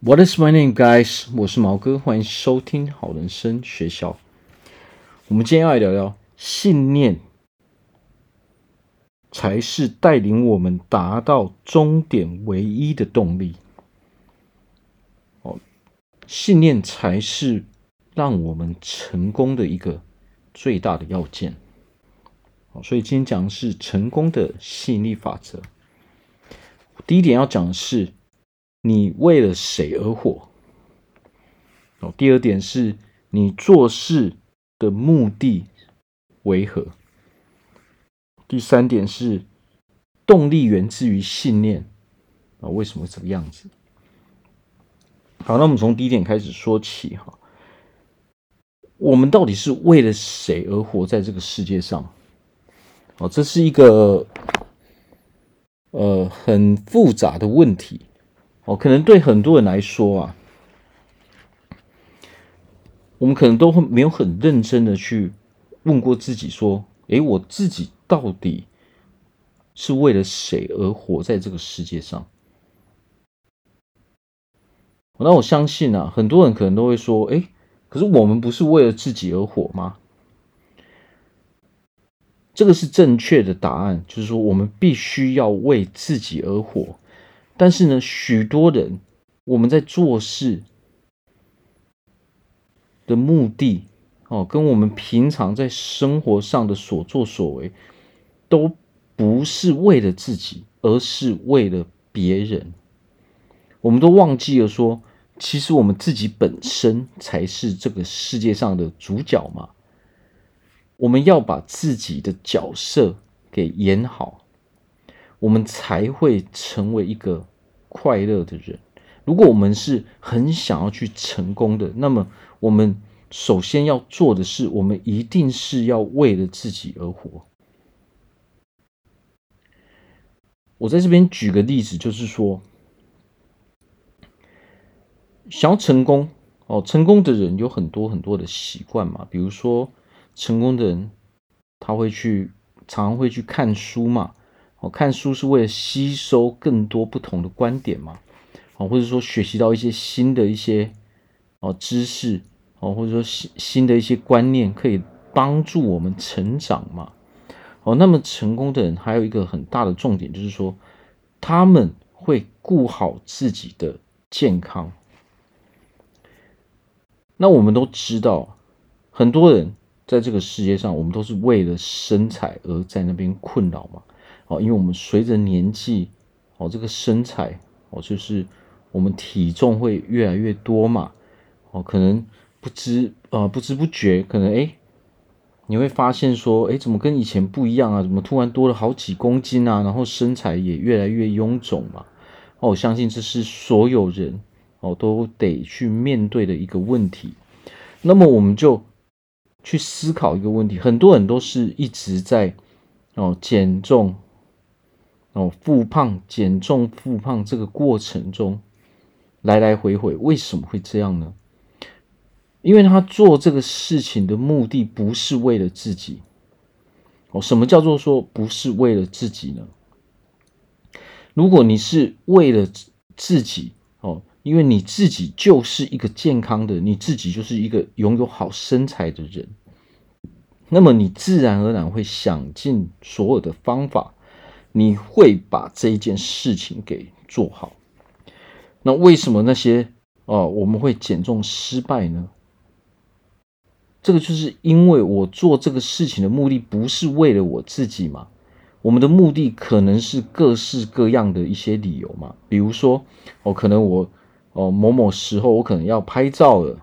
What is my name, guys？我是毛哥，欢迎收听好人生学校。我们今天要来聊聊信念，才是带领我们达到终点唯一的动力。哦，信念才是让我们成功的一个最大的要件。好，所以今天讲的是成功的吸引力法则。第一点要讲的是。你为了谁而活？哦，第二点是你做事的目的为何？第三点是动力源自于信念啊？为什么这个样子？好，那我们从第一点开始说起哈。我们到底是为了谁而活在这个世界上？哦，这是一个呃很复杂的问题。哦，可能对很多人来说啊，我们可能都会没有很认真的去问过自己，说：“诶，我自己到底是为了谁而活在这个世界上？”那我相信啊，很多人可能都会说：“诶，可是我们不是为了自己而活吗？”这个是正确的答案，就是说我们必须要为自己而活。但是呢，许多人我们在做事的目的哦，跟我们平常在生活上的所作所为，都不是为了自己，而是为了别人。我们都忘记了说，其实我们自己本身才是这个世界上的主角嘛。我们要把自己的角色给演好。我们才会成为一个快乐的人。如果我们是很想要去成功的，那么我们首先要做的是，我们一定是要为了自己而活。我在这边举个例子，就是说，想要成功哦，成功的人有很多很多的习惯嘛，比如说，成功的人他会去，常常会去看书嘛。哦，看书是为了吸收更多不同的观点嘛，哦，或者说学习到一些新的一些哦知识，哦，或者说新新的一些观念，可以帮助我们成长嘛。哦，那么成功的人还有一个很大的重点，就是说他们会顾好自己的健康。那我们都知道，很多人在这个世界上，我们都是为了身材而在那边困扰嘛。哦，因为我们随着年纪，哦，这个身材，哦，就是我们体重会越来越多嘛，哦，可能不知呃不知不觉，可能诶，你会发现说，诶，怎么跟以前不一样啊？怎么突然多了好几公斤啊？然后身材也越来越臃肿嘛。哦，我相信这是所有人哦都得去面对的一个问题。那么我们就去思考一个问题，很多人都是一直在哦减重。哦，复胖、减重、复胖这个过程中，来来回回，为什么会这样呢？因为他做这个事情的目的不是为了自己。哦，什么叫做说不是为了自己呢？如果你是为了自己，哦，因为你自己就是一个健康的，你自己就是一个拥有好身材的人，那么你自然而然会想尽所有的方法。你会把这一件事情给做好。那为什么那些哦，我们会减重失败呢？这个就是因为我做这个事情的目的不是为了我自己嘛。我们的目的可能是各式各样的一些理由嘛。比如说，哦，可能我哦某某时候我可能要拍照了，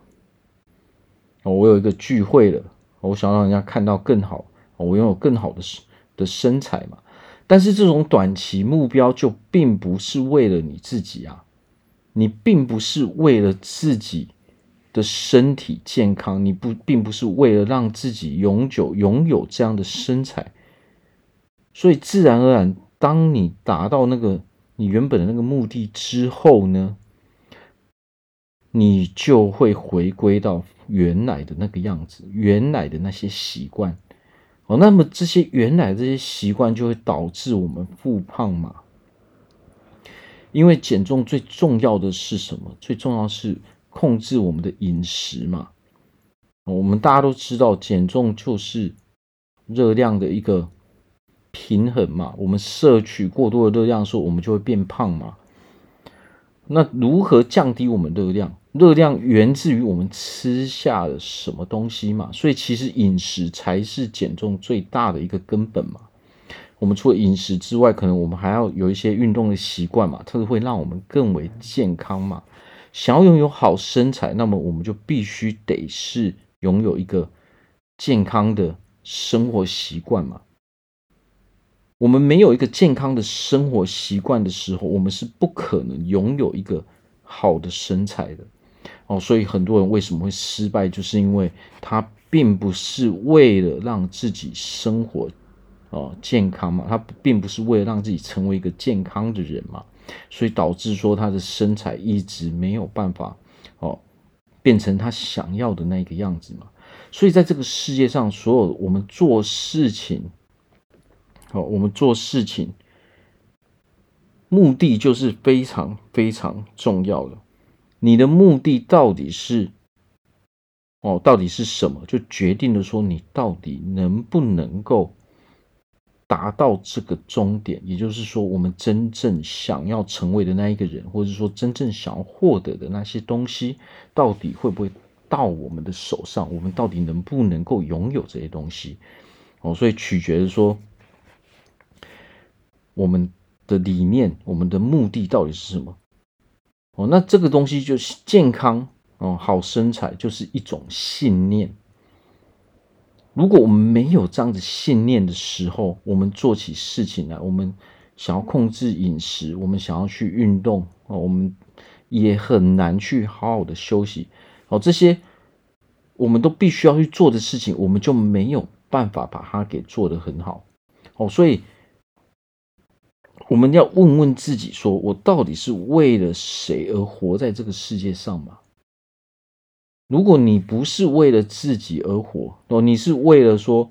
哦，我有一个聚会了，我想让人家看到更好，我拥有更好的的身材嘛。但是这种短期目标就并不是为了你自己啊，你并不是为了自己的身体健康，你不并不是为了让自己永久拥有这样的身材，所以自然而然，当你达到那个你原本的那个目的之后呢，你就会回归到原来的那个样子，原来的那些习惯。哦，那么这些原来这些习惯就会导致我们复胖嘛？因为减重最重要的是什么？最重要是控制我们的饮食嘛。我们大家都知道，减重就是热量的一个平衡嘛。我们摄取过多的热量的时候，我们就会变胖嘛。那如何降低我们热量？热量源自于我们吃下了什么东西嘛。所以其实饮食才是减重最大的一个根本嘛。我们除了饮食之外，可能我们还要有一些运动的习惯嘛，它是会让我们更为健康嘛。想要拥有好身材，那么我们就必须得是拥有一个健康的生活习惯嘛。我们没有一个健康的生活习惯的时候，我们是不可能拥有一个好的身材的哦。所以很多人为什么会失败，就是因为他并不是为了让自己生活哦健康嘛，他并不是为了让自己成为一个健康的人嘛，所以导致说他的身材一直没有办法哦变成他想要的那个样子嘛。所以在这个世界上，所有我们做事情。好，我们做事情目的就是非常非常重要的。你的目的到底是哦，到底是什么？就决定了说你到底能不能够达到这个终点。也就是说，我们真正想要成为的那一个人，或者说真正想要获得的那些东西，到底会不会到我们的手上？我们到底能不能够拥有这些东西？哦，所以取决于说。我们的理念，我们的目的到底是什么？哦，那这个东西就是健康哦，好身材就是一种信念。如果我们没有这样子信念的时候，我们做起事情来，我们想要控制饮食，我们想要去运动哦，我们也很难去好好的休息哦。这些我们都必须要去做的事情，我们就没有办法把它给做得很好哦，所以。我们要问问自己：说我到底是为了谁而活在这个世界上吗？如果你不是为了自己而活哦，你是为了说，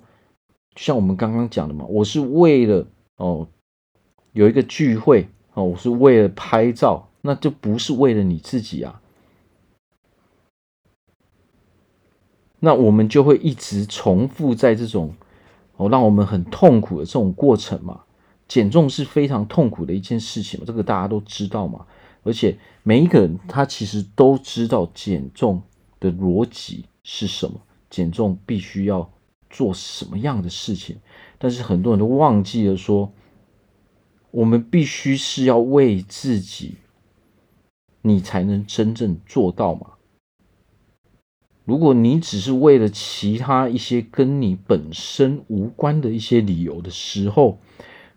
像我们刚刚讲的嘛，我是为了哦有一个聚会哦，我是为了拍照，那就不是为了你自己啊。那我们就会一直重复在这种哦让我们很痛苦的这种过程嘛。减重是非常痛苦的一件事情嘛，这个大家都知道嘛。而且每一个人他其实都知道减重的逻辑是什么，减重必须要做什么样的事情。但是很多人都忘记了说，我们必须是要为自己，你才能真正做到嘛。如果你只是为了其他一些跟你本身无关的一些理由的时候，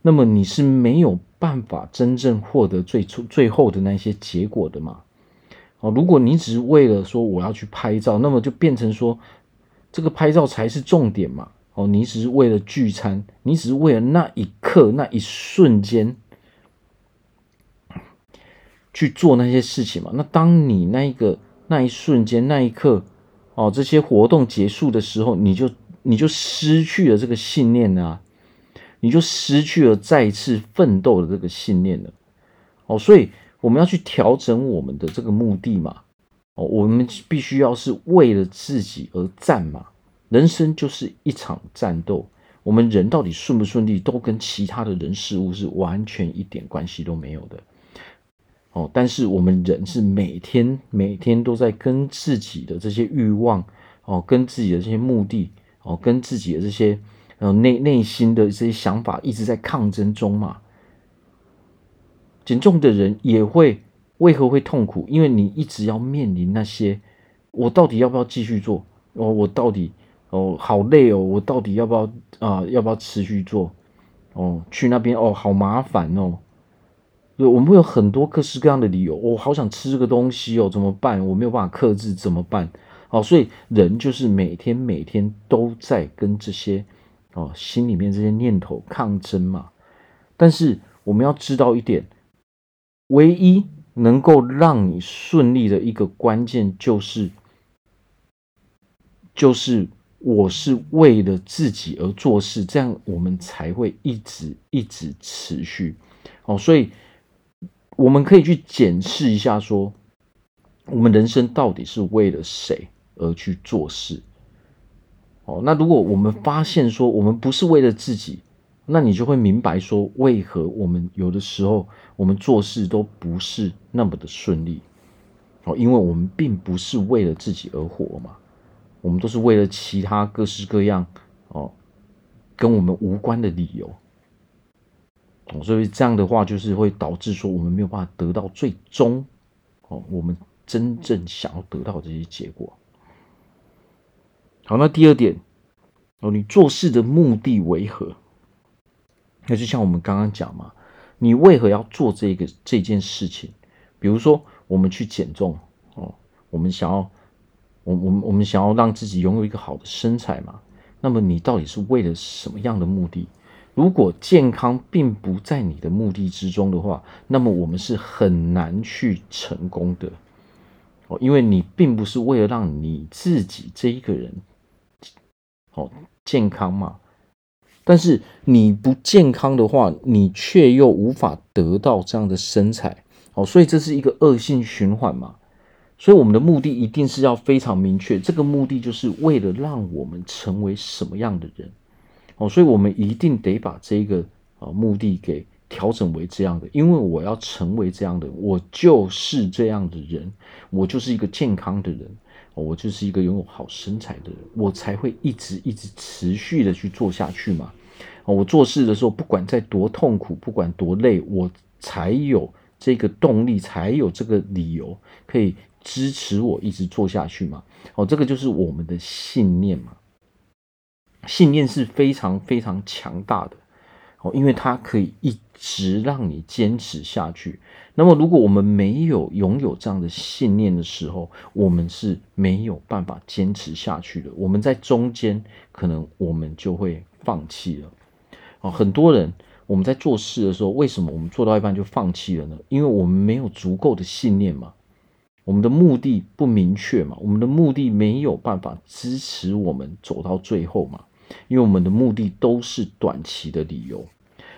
那么你是没有办法真正获得最初最后的那些结果的嘛？哦，如果你只是为了说我要去拍照，那么就变成说这个拍照才是重点嘛？哦，你只是为了聚餐，你只是为了那一刻那一瞬间去做那些事情嘛？那当你那个那一瞬间那一刻哦，这些活动结束的时候，你就你就失去了这个信念啊。你就失去了再一次奋斗的这个信念了，哦，所以我们要去调整我们的这个目的嘛，哦，我们必须要是为了自己而战嘛，人生就是一场战斗，我们人到底顺不顺利，都跟其他的人事物是完全一点关系都没有的，哦，但是我们人是每天每天都在跟自己的这些欲望，哦，跟自己的这些目的，哦，跟自己的这些。然后内内心的这些想法一直在抗争中嘛。减重的人也会为何会痛苦？因为你一直要面临那些，我到底要不要继续做？哦，我到底哦好累哦，我到底要不要啊、要不要持续做？哦，去那边哦好麻烦哦。对，我们会有很多各式各样的理由。我、好想吃这个东西哦，怎么办？我没有办法克制，怎么办？哦，所以人就是每天每天都在跟这些。哦，心里面这些念头抗争嘛，但是我们要知道一点，唯一能够让你顺利的一个关键就是，就是我是为了自己而做事，这样我们才会一直一直持续。哦，所以我们可以去检视一下说，我们人生到底是为了谁而去做事？哦，那如果我们发现说我们不是为了自己，那你就会明白说，为何我们有的时候我们做事都不是那么的顺利。哦，因为我们并不是为了自己而活嘛，我们都是为了其他各式各样哦，跟我们无关的理由。哦，所以这样的话就是会导致说我们没有办法得到最终哦，我们真正想要得到的这些结果。好，那第二点哦，你做事的目的为何？那就像我们刚刚讲嘛，你为何要做这个这件事情？比如说，我们去减重哦，我们想要，我我们我们想要让自己拥有一个好的身材嘛。那么你到底是为了什么样的目的？如果健康并不在你的目的之中的话，那么我们是很难去成功的哦，因为你并不是为了让你自己这一个人。哦，健康嘛，但是你不健康的话，你却又无法得到这样的身材，哦，所以这是一个恶性循环嘛。所以我们的目的一定是要非常明确，这个目的就是为了让我们成为什么样的人，哦，所以我们一定得把这个啊目的给调整为这样的，因为我要成为这样的，我就是这样的人，我就是一个健康的人。我就是一个拥有好身材的人，我才会一直一直持续的去做下去嘛。我做事的时候，不管再多痛苦，不管多累，我才有这个动力，才有这个理由可以支持我一直做下去嘛。哦，这个就是我们的信念嘛。信念是非常非常强大的。哦，因为它可以一直让你坚持下去。那么，如果我们没有拥有这样的信念的时候，我们是没有办法坚持下去的。我们在中间，可能我们就会放弃了。啊，很多人我们在做事的时候，为什么我们做到一半就放弃了呢？因为我们没有足够的信念嘛，我们的目的不明确嘛，我们的目的没有办法支持我们走到最后嘛。因为我们的目的都是短期的理由，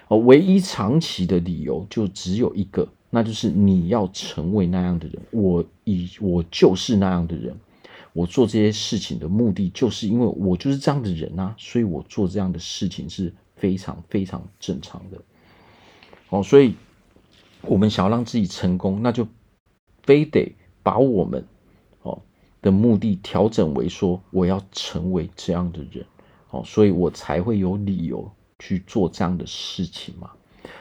哦唯一长期的理由就只有一个，那就是你要成为那样的人。我以我就是那样的人，我做这些事情的目的就是因为我就是这样的人啊，所以我做这样的事情是非常非常正常的。哦，所以我们想要让自己成功，那就非得把我们哦的目的调整为说，我要成为这样的人。哦，所以我才会有理由去做这样的事情嘛。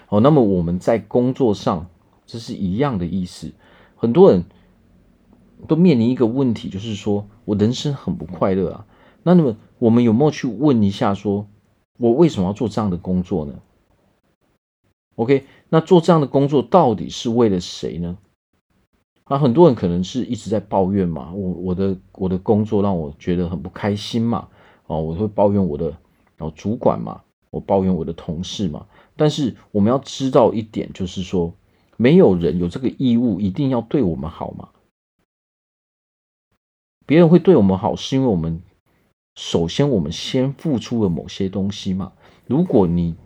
哦，那么我们在工作上，这是一样的意思。很多人都面临一个问题，就是说我人生很不快乐啊。那那么我们有没有去问一下，说我为什么要做这样的工作呢？OK，那做这样的工作到底是为了谁呢？啊，很多人可能是一直在抱怨嘛，我我的我的工作让我觉得很不开心嘛。哦，我会抱怨我的哦主管嘛，我抱怨我的同事嘛。但是我们要知道一点，就是说，没有人有这个义务一定要对我们好嘛。别人会对我们好，是因为我们首先我们先付出了某些东西嘛。如果你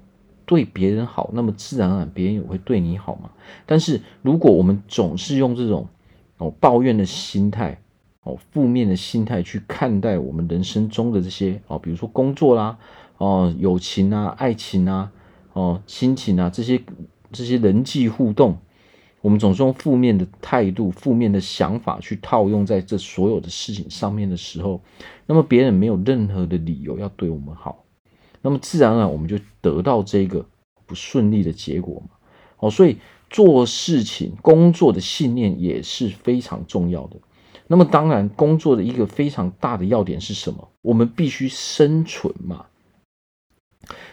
对别人好，那么自然而然别人也会对你好嘛。但是如果我们总是用这种哦抱怨的心态，哦，负面的心态去看待我们人生中的这些哦，比如说工作啦，哦，友情啊，爱情啊，哦，亲情啊，这些这些人际互动，我们总是用负面的态度、负面的想法去套用在这所有的事情上面的时候，那么别人没有任何的理由要对我们好，那么自然而然我们就得到这个不顺利的结果嘛。哦，所以做事情、工作的信念也是非常重要的。那么当然，工作的一个非常大的要点是什么？我们必须生存嘛。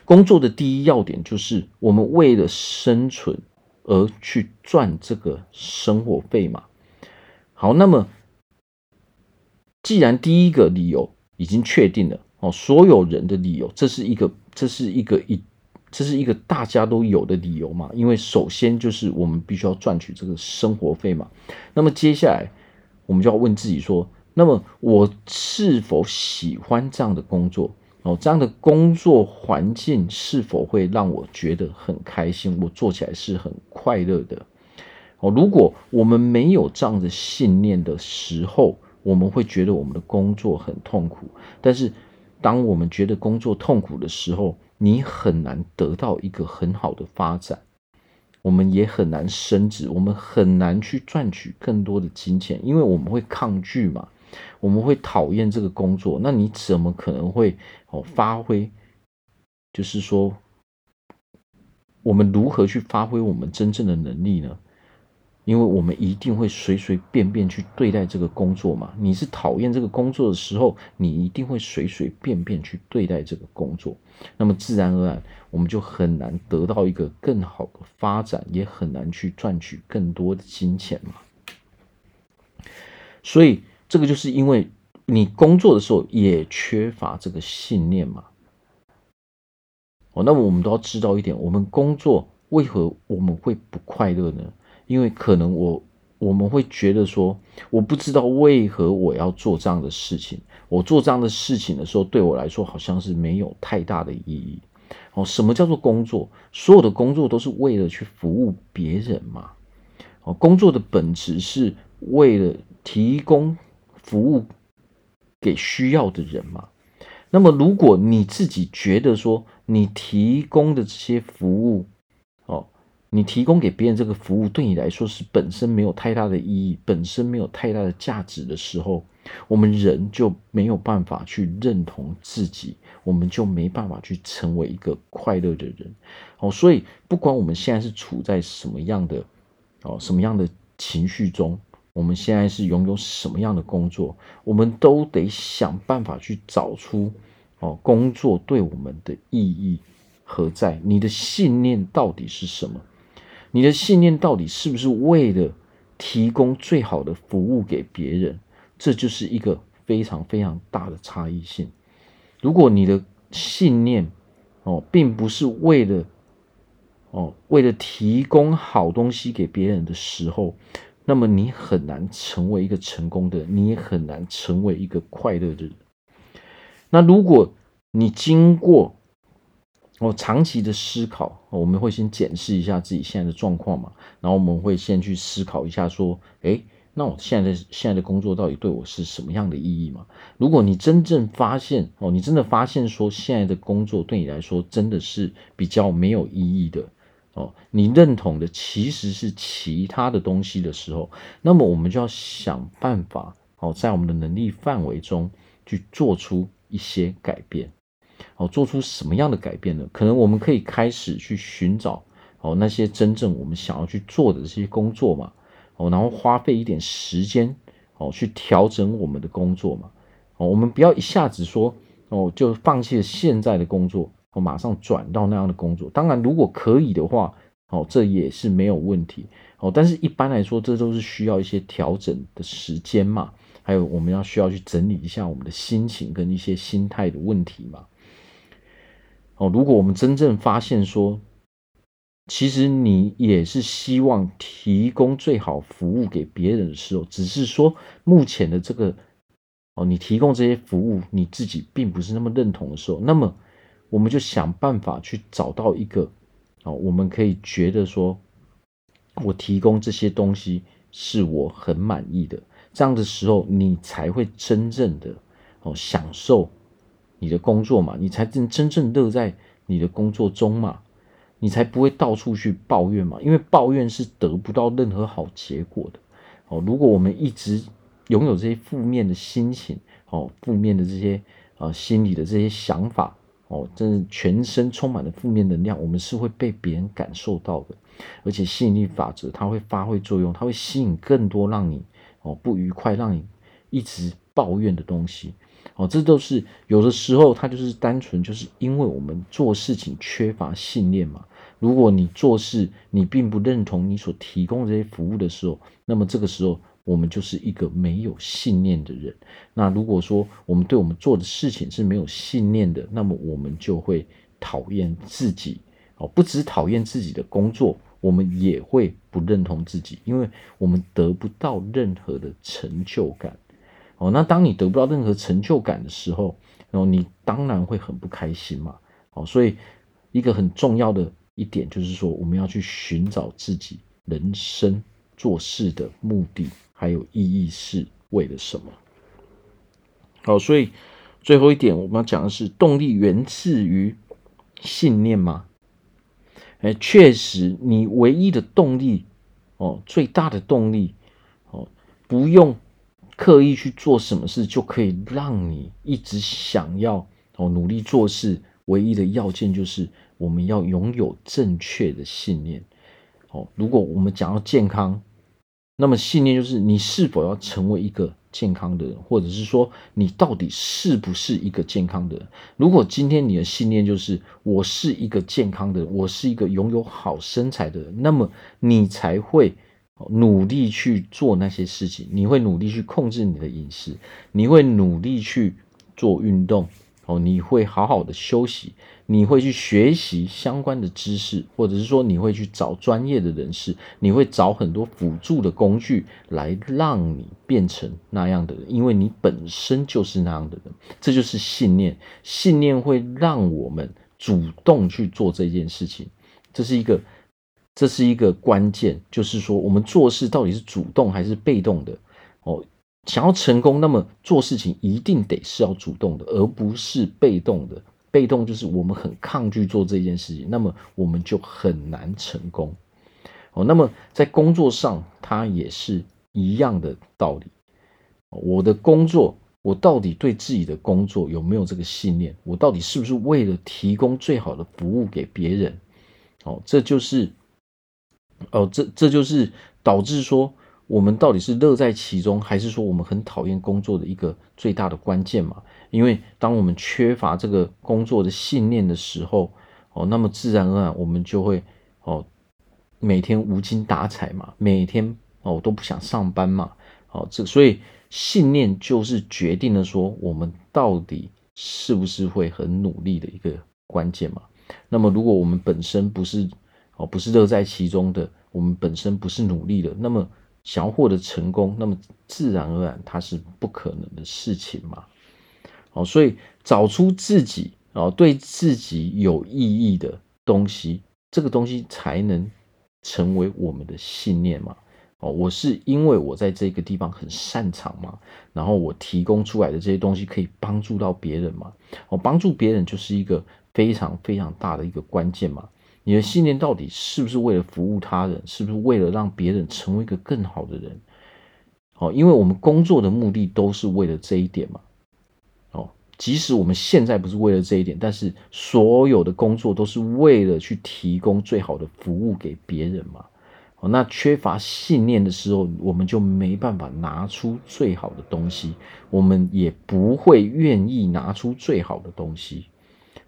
工作的第一要点就是我们为了生存而去赚这个生活费嘛。好，那么既然第一个理由已经确定了哦，所有人的理由，这是一个，这是一个一，这是一个大家都有的理由嘛。因为首先就是我们必须要赚取这个生活费嘛。那么接下来。我们就要问自己说：那么我是否喜欢这样的工作？哦，这样的工作环境是否会让我觉得很开心？我做起来是很快乐的。哦，如果我们没有这样的信念的时候，我们会觉得我们的工作很痛苦。但是，当我们觉得工作痛苦的时候，你很难得到一个很好的发展，我们也很难升职，我们很难去赚取更多的金钱，因为我们会抗拒嘛，我们会讨厌这个工作。那你怎么可能会哦发挥？就是说，我们如何去发挥我们真正的能力呢？因为我们一定会随随便便去对待这个工作嘛。你是讨厌这个工作的时候，你一定会随随便便去对待这个工作。那么自然而然，我们就很难得到一个更好的发展，也很难去赚取更多的金钱嘛。所以，这个就是因为你工作的时候也缺乏这个信念嘛。哦，那么我们都要知道一点，我们工作为何我们会不快乐呢？因为可能我我们会觉得说，我不知道为何我要做这样的事情。我做这样的事情的时候，对我来说好像是没有太大的意义。哦，什么叫做工作？所有的工作都是为了去服务别人嘛。哦，工作的本质是为了提供服务给需要的人嘛。那么，如果你自己觉得说你提供的这些服务，哦。你提供给别人这个服务，对你来说是本身没有太大的意义，本身没有太大的价值的时候，我们人就没有办法去认同自己，我们就没办法去成为一个快乐的人。哦，所以不管我们现在是处在什么样的哦什么样的情绪中，我们现在是拥有什么样的工作，我们都得想办法去找出哦工作对我们的意义何在？你的信念到底是什么？你的信念到底是不是为了提供最好的服务给别人？这就是一个非常非常大的差异性。如果你的信念哦，并不是为了哦，为了提供好东西给别人的时候，那么你很难成为一个成功的人，你也很难成为一个快乐的人。那如果你经过我长期的思考，我们会先检视一下自己现在的状况嘛，然后我们会先去思考一下，说，诶，那我现在的现在的工作到底对我是什么样的意义嘛？如果你真正发现，哦，你真的发现说现在的工作对你来说真的是比较没有意义的，哦，你认同的其实是其他的东西的时候，那么我们就要想办法，哦，在我们的能力范围中去做出一些改变。哦，做出什么样的改变呢？可能我们可以开始去寻找哦那些真正我们想要去做的这些工作嘛，哦，然后花费一点时间哦去调整我们的工作嘛，哦，我们不要一下子说哦就放弃了现在的工作，我，马上转到那样的工作。当然，如果可以的话，哦，这也是没有问题哦。但是一般来说，这都是需要一些调整的时间嘛，还有我们要需要去整理一下我们的心情跟一些心态的问题嘛。哦，如果我们真正发现说，其实你也是希望提供最好服务给别人的时候，只是说目前的这个哦，你提供这些服务你自己并不是那么认同的时候，那么我们就想办法去找到一个哦，我们可以觉得说，我提供这些东西是我很满意的，这样的时候你才会真正的哦享受。你的工作嘛，你才真真正乐在你的工作中嘛，你才不会到处去抱怨嘛，因为抱怨是得不到任何好结果的。哦，如果我们一直拥有这些负面的心情，哦，负面的这些呃心理的这些想法，哦，真是全身充满了负面能量，我们是会被别人感受到的。而且吸引力法则它会发挥作用，它会吸引更多让你哦不愉快、让你一直抱怨的东西。哦，这都是有的时候，它就是单纯就是因为我们做事情缺乏信念嘛。如果你做事你并不认同你所提供这些服务的时候，那么这个时候我们就是一个没有信念的人。那如果说我们对我们做的事情是没有信念的，那么我们就会讨厌自己。哦，不只讨厌自己的工作，我们也会不认同自己，因为我们得不到任何的成就感。哦，那当你得不到任何成就感的时候，然后你当然会很不开心嘛。哦，所以一个很重要的一点就是说，我们要去寻找自己人生做事的目的还有意义是为了什么？好，所以最后一点我们要讲的是，动力源自于信念吗？哎，确实，你唯一的动力哦，最大的动力哦，不用刻意去做什么事，就可以让你一直想要哦努力做事。唯一的要件就是我们要拥有正确的信念。哦，如果我们讲到健康，那么信念就是你是否要成为一个健康的人，或者是说你到底是不是一个健康的人？如果今天你的信念就是我是一个健康的人，我是一个拥有好身材的人，那么你才会努力去做那些事情，你会努力去控制你的饮食，你会努力去做运动。哦，你会好好的休息，你会去学习相关的知识，或者是说你会去找专业的人士，你会找很多辅助的工具来让你变成那样的人，因为你本身就是那样的人，这就是信念。信念会让我们主动去做这件事情，这是一个，这是一个关键，就是说我们做事到底是主动还是被动的？哦。想要成功，那么做事情一定得是要主动的，而不是被动的。被动就是我们很抗拒做这件事情，那么我们就很难成功。哦，那么在工作上，它也是一样的道理。我的工作，我到底对自己的工作有没有这个信念？我到底是不是为了提供最好的服务给别人？哦，这就是，哦，这这就是导致说。我们到底是乐在其中，还是说我们很讨厌工作的一个最大的关键嘛？因为当我们缺乏这个工作的信念的时候，哦，那么自然而然我们就会哦，每天无精打采嘛，每天哦都不想上班嘛，哦，这所以信念就是决定了说我们到底是不是会很努力的一个关键嘛。那么如果我们本身不是哦不是乐在其中的，我们本身不是努力的，那么。想要获得成功，那么自然而然它是不可能的事情嘛。好，所以找出自己啊对自己有意义的东西，这个东西才能成为我们的信念嘛。哦，我是因为我在这个地方很擅长嘛，然后我提供出来的这些东西可以帮助到别人嘛。哦，帮助别人就是一个非常非常大的一个关键嘛。你的信念到底是不是为了服务他人？是不是为了让别人成为一个更好的人？哦，因为我们工作的目的都是为了这一点嘛。哦，即使我们现在不是为了这一点，但是所有的工作都是为了去提供最好的服务给别人嘛。哦，那缺乏信念的时候，我们就没办法拿出最好的东西，我们也不会愿意拿出最好的东西。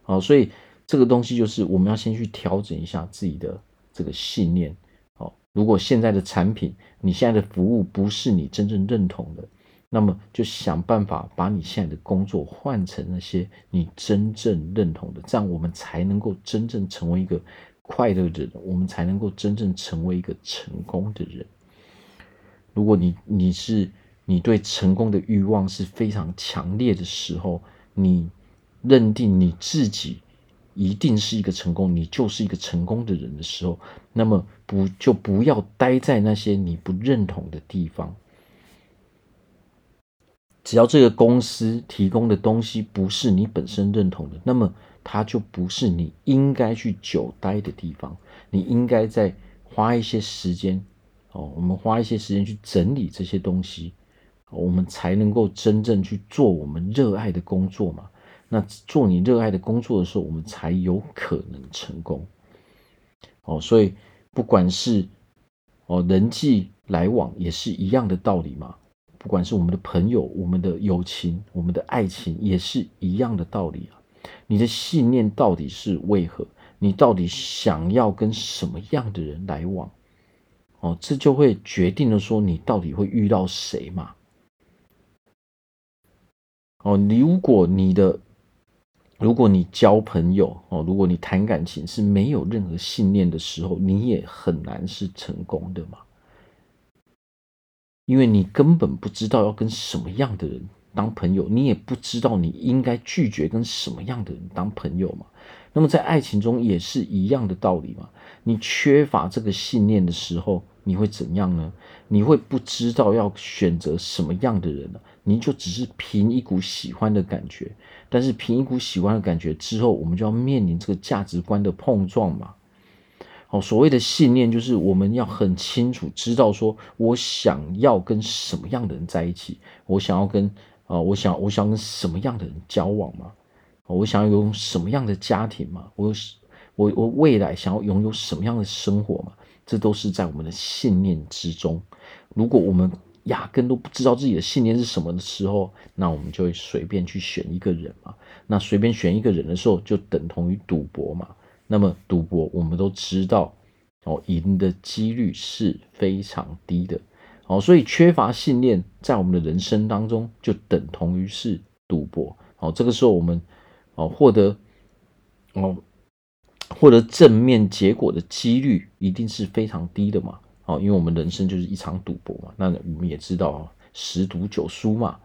哦，所以。这个东西就是我们要先去调整一下自己的这个信念。好，如果现在的产品，你现在的服务不是你真正认同的，那么就想办法把你现在的工作换成那些你真正认同的，这样我们才能够真正成为一个快乐的人，我们才能够真正成为一个成功的人。如果你你是你对成功的欲望是非常强烈的时候，你认定你自己。一定是一个成功，你就是一个成功的人的时候，那么不就不要待在那些你不认同的地方。只要这个公司提供的东西不是你本身认同的，那么它就不是你应该去久待的地方。你应该再花一些时间，哦，我们花一些时间去整理这些东西，我们才能够真正去做我们热爱的工作嘛。那做你热爱的工作的时候，我们才有可能成功。哦，所以不管是哦人际来往也是一样的道理嘛。不管是我们的朋友、我们的友情、我们的爱情，也是一样的道理啊。你的信念到底是为何？你到底想要跟什么样的人来往？哦，这就会决定了说你到底会遇到谁嘛。哦，如果你的如果你交朋友哦，如果你谈感情是没有任何信念的时候，你也很难是成功的嘛。因为你根本不知道要跟什么样的人当朋友，你也不知道你应该拒绝跟什么样的人当朋友嘛。那么在爱情中也是一样的道理嘛。你缺乏这个信念的时候，你会怎样呢？你会不知道要选择什么样的人呢？你就只是凭一股喜欢的感觉，但是凭一股喜欢的感觉之后，我们就要面临这个价值观的碰撞嘛。哦，所谓的信念就是我们要很清楚知道说，我想要跟什么样的人在一起，我想要跟啊、呃，我想我想跟什么样的人交往嘛，我想要拥有什么样的家庭嘛，我我我未来想要拥有什么样的生活嘛，这都是在我们的信念之中。如果我们压根都不知道自己的信念是什么的时候，那我们就会随便去选一个人嘛，那随便选一个人的时候，就等同于赌博嘛。那么赌博，我们都知道，哦，赢的几率是非常低的，哦，所以缺乏信念，在我们的人生当中，就等同于是赌博，哦，这个时候我们，哦，获得，哦，获得正面结果的几率一定是非常低的嘛，哦，因为我们人生就是一场赌博嘛，那我们也知道，十赌九输嘛，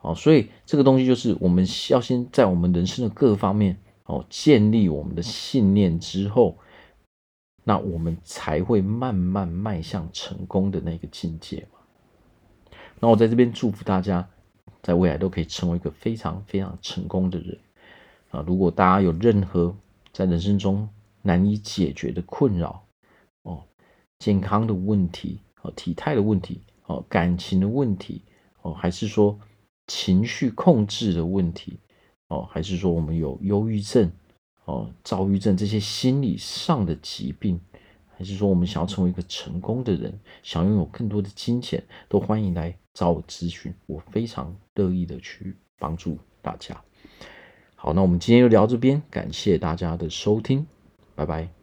哦，所以这个东西就是我们要先在我们人生的各个方面。哦，建立我们的信念之后，那我们才会慢慢迈向成功的那个境界嘛。那我在这边祝福大家，在未来都可以成为一个非常非常成功的人啊！如果大家有任何在人生中难以解决的困扰，健康的问题哦，体态的问题哦，感情的问题哦，还是说情绪控制的问题。哦，还是说我们有忧郁症、哦，躁郁症这些心理上的疾病，还是说我们想要成为一个成功的人，想拥有更多的金钱，都欢迎来找我咨询，我非常乐意的去帮助大家。好，那我们今天就聊这边，感谢大家的收听，拜拜。